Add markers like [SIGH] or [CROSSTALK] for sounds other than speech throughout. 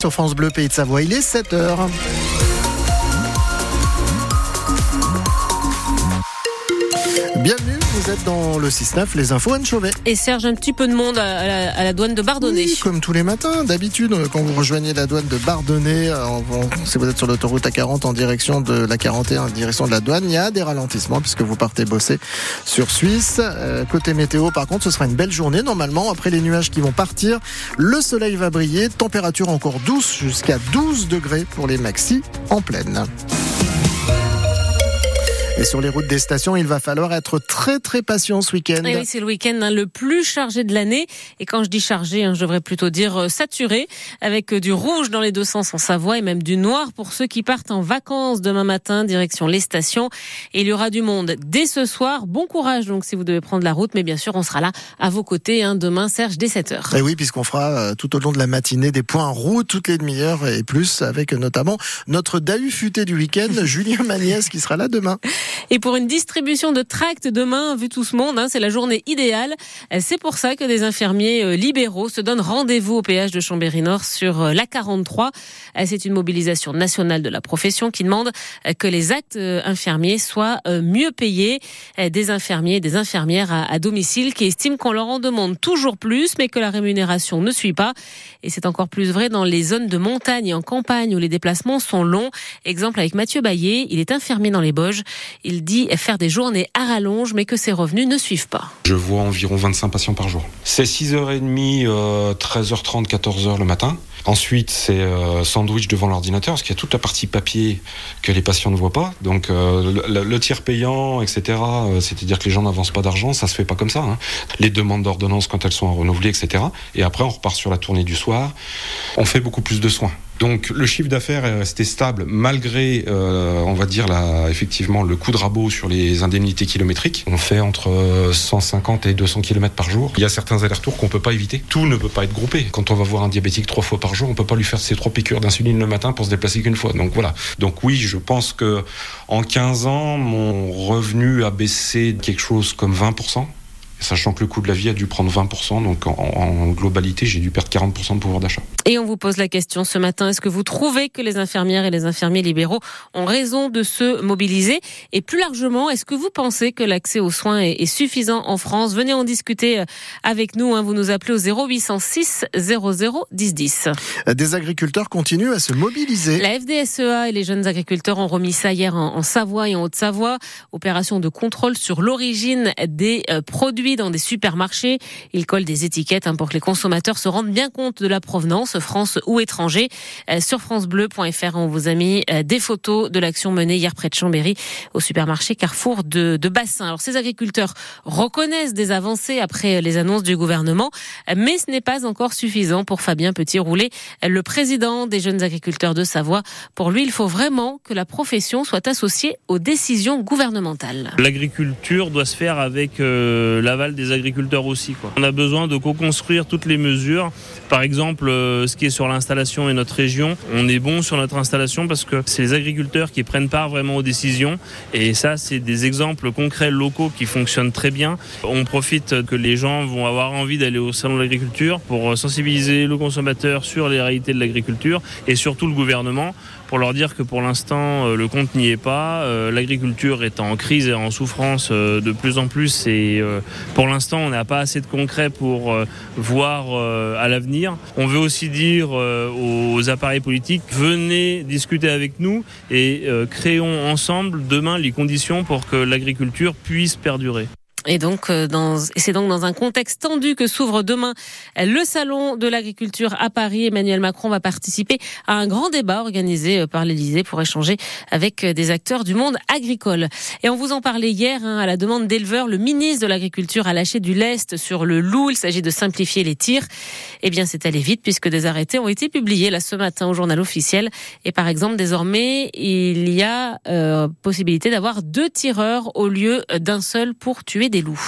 Sur France Bleu, Pays de Savoie, il est 7h. Bienvenue, vous êtes dans le 6-9, les infos Anne Chauvet. Et Serge, un petit peu de monde à la, à la douane de Bardonnay. Oui, comme tous les matins, d'habitude, quand vous rejoignez la douane de Bardonnay, euh, en- en- si vous êtes sur l'autoroute A40 en direction de la 41, en direction de la douane, il y a des ralentissements puisque vous partez bosser sur Suisse. Euh, côté météo, par contre, ce sera une belle journée. Normalement, après les nuages qui vont partir, le soleil va briller. Température encore douce jusqu'à 12 degrés pour les maxis en pleine. Et sur les routes des stations, il va falloir être très très patient ce week-end. Et oui, c'est le week-end hein, le plus chargé de l'année. Et quand je dis chargé, hein, je devrais plutôt dire euh, saturé, avec euh, du rouge dans les deux sens en Savoie et même du noir pour ceux qui partent en vacances demain matin, direction les stations. Et il y aura du monde dès ce soir. Bon courage donc si vous devez prendre la route, mais bien sûr, on sera là à vos côtés hein, demain, Serge, dès 7h. Et oui, puisqu'on fera euh, tout au long de la matinée des points roux toutes les demi-heures et plus, avec notamment notre Dahu futé du week-end, [LAUGHS] Julien Magnès, qui sera là demain. Et pour une distribution de tracts demain, vu tout ce monde, hein, c'est la journée idéale. C'est pour ça que des infirmiers euh, libéraux se donnent rendez-vous au péage de Chambéry-Nord sur euh, l'A43. Euh, C'est une mobilisation nationale de la profession qui demande que les actes infirmiers soient mieux payés. Des infirmiers et des infirmières à, à domicile qui estiment qu'on leur en demande toujours plus, mais que la rémunération ne suit pas. Et c'est encore plus vrai dans les zones de montagne et en campagne où les déplacements sont longs. Exemple avec Mathieu Baillet, il est infirmier dans les Bauges. Il dit faire des journées à rallonge, mais que ses revenus ne suivent pas. Je vois environ 25 patients par jour. C'est 6h30, euh, 13h30, 14h le matin. Ensuite, c'est euh, sandwich devant l'ordinateur, parce qu'il y a toute la partie papier que les patients ne voient pas. Donc, euh, le, tiers payant, etc., euh, c'est-à-dire que les gens n'avancent pas d'argent, ça se fait pas comme ça. hein. Les demandes d'ordonnance quand elles sont renouvelées, etc. Et après, on repart sur la tournée du soir. On fait beaucoup plus de soins. Donc le chiffre d'affaires est resté stable malgré, euh, on va dire, la, effectivement, le coup de rabot sur les indemnités kilométriques. On fait entre euh, 150 et 200 km par jour. Il y a certains allers-retours qu'on peut pas éviter. Tout ne peut pas être groupé. Quand on va voir un diabétique trois fois par jour, on peut pas lui faire ses trois piqûres d'insuline le matin pour se déplacer qu'une fois. Donc voilà. Donc oui, je pense que en 15 ans, mon revenu a baissé quelque chose comme 20%. Sachant que le coût de la vie a dû prendre 20%, donc en, en globalité, j'ai dû perdre 40% de pouvoir d'achat. Et on vous pose la question ce matin, est-ce que vous trouvez que les infirmières et les infirmiers libéraux ont raison de se mobiliser? Et plus largement, est-ce que vous pensez que l'accès aux soins est, suffisant en France? Venez en discuter euh, avec nous, hein. vous nous appelez au 0806 00 10 10. Des agriculteurs continuent à se mobiliser. La FDSEA et les jeunes agriculteurs ont remis ça hier en, en Savoie et en Haute-Savoie. Opération de contrôle sur l'origine des euh, produits dans des supermarchés. Ils collent des étiquettes hein, pour que les consommateurs se rendent bien compte de la provenance, France ou étranger. Euh, sur francebleu.fr, on vous a mis euh, des photos de l'action menée hier près de Chambéry au supermarché Carrefour de, de Bassin. Alors ces agriculteurs reconnaissent des avancées après les annonces du gouvernement, mais ce n'est pas encore suffisant pour Fabien Petit-Roulet, le président des jeunes agriculteurs de Savoie. Pour lui, il faut vraiment que la profession soit associée aux décisions gouvernementales. L'agriculture doit se faire avec euh, l'aval des agriculteurs aussi. On a besoin de co-construire toutes les mesures. Par exemple, ce qui est sur l'installation et notre région, on est bon sur notre installation parce que c'est les agriculteurs qui prennent part vraiment aux décisions. Et ça, c'est des exemples concrets locaux qui fonctionnent très bien. On profite que les gens vont avoir envie d'aller au salon de l'agriculture pour sensibiliser le consommateur sur les réalités de l'agriculture et surtout le gouvernement pour leur dire que pour l'instant euh, le compte n'y est pas. Euh, L'agriculture est en crise et en souffrance euh, de plus en plus et pour l'instant on n'a pas assez de concret pour voir à l'avenir. On veut aussi dire euh, aux appareils politiques venez discuter avec nous et euh, créons ensemble demain les conditions pour que l'agriculture puisse perdurer. Et donc, euh, dans, c'est donc dans un contexte tendu que s'ouvre demain le salon de l'agriculture à Paris. Emmanuel Macron va participer à un grand débat organisé euh, par l'Élysée pour échanger avec euh, des acteurs du monde agricole. Et on vous en parlait hier, hein, à la demande d'éleveurs, le ministre de l'Agriculture a lâché du lest sur le loup. Il s'agit de simplifier les tirs. Eh bien, c'est allé vite puisque des arrêtés ont été publiés là ce matin au journal officiel. Et par exemple, désormais, il y a possibilité d'avoir deux tireurs au lieu d'un seul pour tuer des des loups.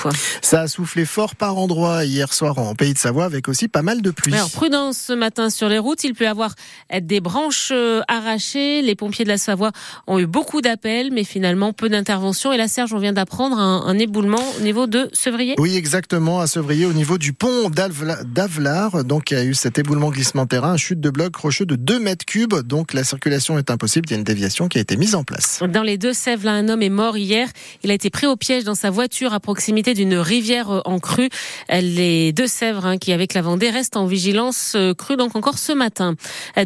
Ça a soufflé fort par endroits hier soir en Pays de Savoie avec aussi pas mal de pluie. Alors, prudence ce matin sur les routes. Il peut y avoir des branches euh, arrachées. Les pompiers de la Savoie ont eu beaucoup d'appels, mais finalement peu d'interventions. Et là, Serge, on vient d'apprendre un, un, éboulement au niveau de Sevrier. Oui, exactement, à Sevrier, au niveau du pont d'Avelar. Donc, il y a eu cet éboulement glissement terrain, chute de bloc rocheux de 2 mètres cubes. Donc, la circulation est impossible. Il y a une déviation qui a été mise en place. Dans les Deux-Sèvres, un homme est mort hier. Il a été pris au piège dans sa voiture à proximité d'une rivière en crue. Les Deux-Sèvres, hein, qui avec la Vendée restent en vigilance euh, crue donc encore ce matin.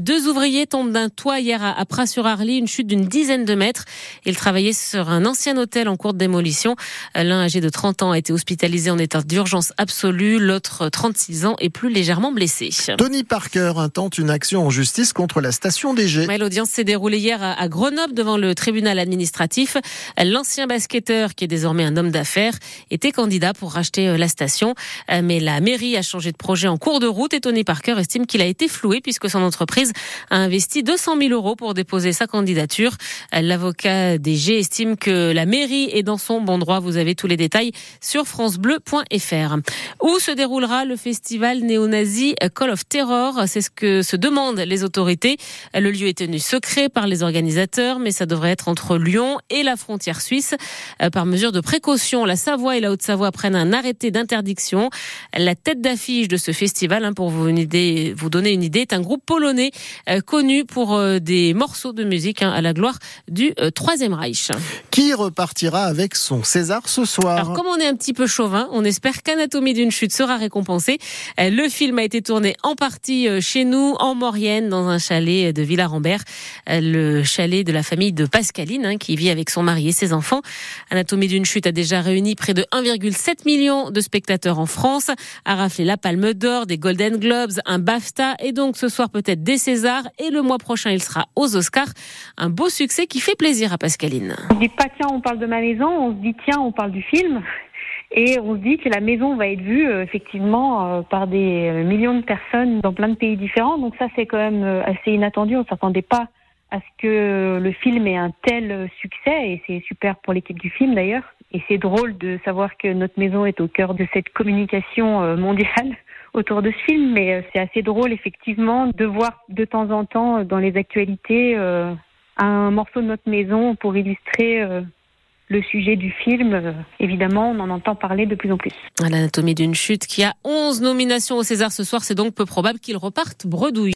Deux ouvriers tombent d'un toit hier à Pras-sur-Arly, une chute d'une dizaine de mètres. Ils travaillaient sur un ancien hôtel en cours de démolition. L'un âgé de 30 ans a été hospitalisé en état d'urgence absolue, l'autre 36 ans est plus légèrement blessé. Tony Parker intente une action en justice contre la station DG. L'audience s'est déroulée hier à Grenoble devant le tribunal administratif. L'ancien basketteur, qui est désormais un homme d'affaires, était candidat pour racheter euh, la station. Euh, mais la mairie a changé de projet en cours de route et Tony Parker estime qu'il a été floué puisque son entreprise a investi 200 000 euros pour déposer sa candidature. Euh, l'avocat DG estime que la mairie est dans son bon droit. Vous avez tous les détails sur francebleu.fr. Où se déroulera le festival néo-nazi Call of Terror? C'est ce que se demandent les autorités. Le lieu est tenu secret par les organisateurs, mais ça devrait être entre Lyon et la frontière suisse. Par mesure de précaution, la Savoie et la Haute-Savoie prennent un arrêté d'interdiction. La tête d'affiche de ce festival, hein, pour vous, une idée, vous donner une idée, est un groupe polonais euh, connu pour euh, des morceaux de musique hein, à la gloire du Troisième Reich. Qui repartira avec son César ce soir Alors, comme on est un petit peu chauvin, on espère qu'Anatomie d'une chute sera récompensé. Le film a été tourné en partie chez nous, en Maurienne, dans un chalet de Villarambert, le chalet de la famille de Pascaline, hein, qui vit avec son mari et ses enfants. Anatomie d'une chute a déjà réuni près de 1,7 million de spectateurs en France, a raflé la Palme d'Or, des Golden Globes, un BAFTA et donc ce soir peut-être des Césars et le mois prochain il sera aux Oscars. Un beau succès qui fait plaisir à Pascaline. On se dit pas tiens on parle de ma maison, on se dit tiens on parle du film. Et on se dit que la maison va être vue euh, effectivement euh, par des euh, millions de personnes dans plein de pays différents. Donc ça c'est quand même assez inattendu. On s'attendait pas à ce que le film ait un tel succès et c'est super pour l'équipe du film d'ailleurs. Et c'est drôle de savoir que notre maison est au cœur de cette communication euh, mondiale [LAUGHS] autour de ce film, mais euh, c'est assez drôle effectivement de voir de temps en temps dans les actualités euh, un morceau de notre maison pour illustrer le sujet du film. Évidemment, on en entend parler de plus en plus. L'anatomie d'une chute qui a 11 nominations au César ce soir, c'est donc peu probable qu'il reparte bredouille.